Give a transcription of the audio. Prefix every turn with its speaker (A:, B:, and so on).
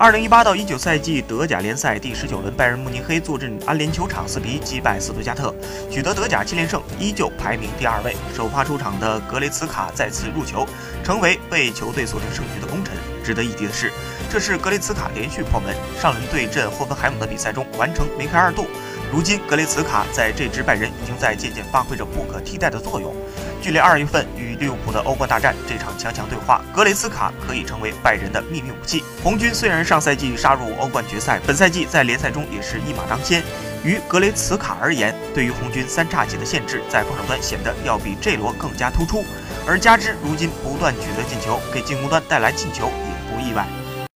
A: 二零一八到一九赛季德甲联赛第十九轮，拜仁慕尼黑坐镇安联球场四比一击败斯图加特，取得德甲七连胜，依旧排名第二位。首发出场的格雷茨卡再次入球，成为为球队锁定胜局的功臣。值得一提的是，这是格雷茨卡连续破门，上轮对阵霍芬海姆的比赛中完成梅开二度。如今，格雷茨卡在这支拜仁已经在渐渐发挥着不可替代的作用。距离二月份与利物浦的欧冠大战这场强强对话，格雷茨卡可以成为拜仁的秘密武器。红军虽然上赛季杀入欧冠决赛，本赛季在联赛中也是一马当先。于格雷茨卡而言，对于红军三叉戟的限制，在防守端显得要比这罗更加突出。而加之如今不断取得进球，给进攻端带来进球也不意外。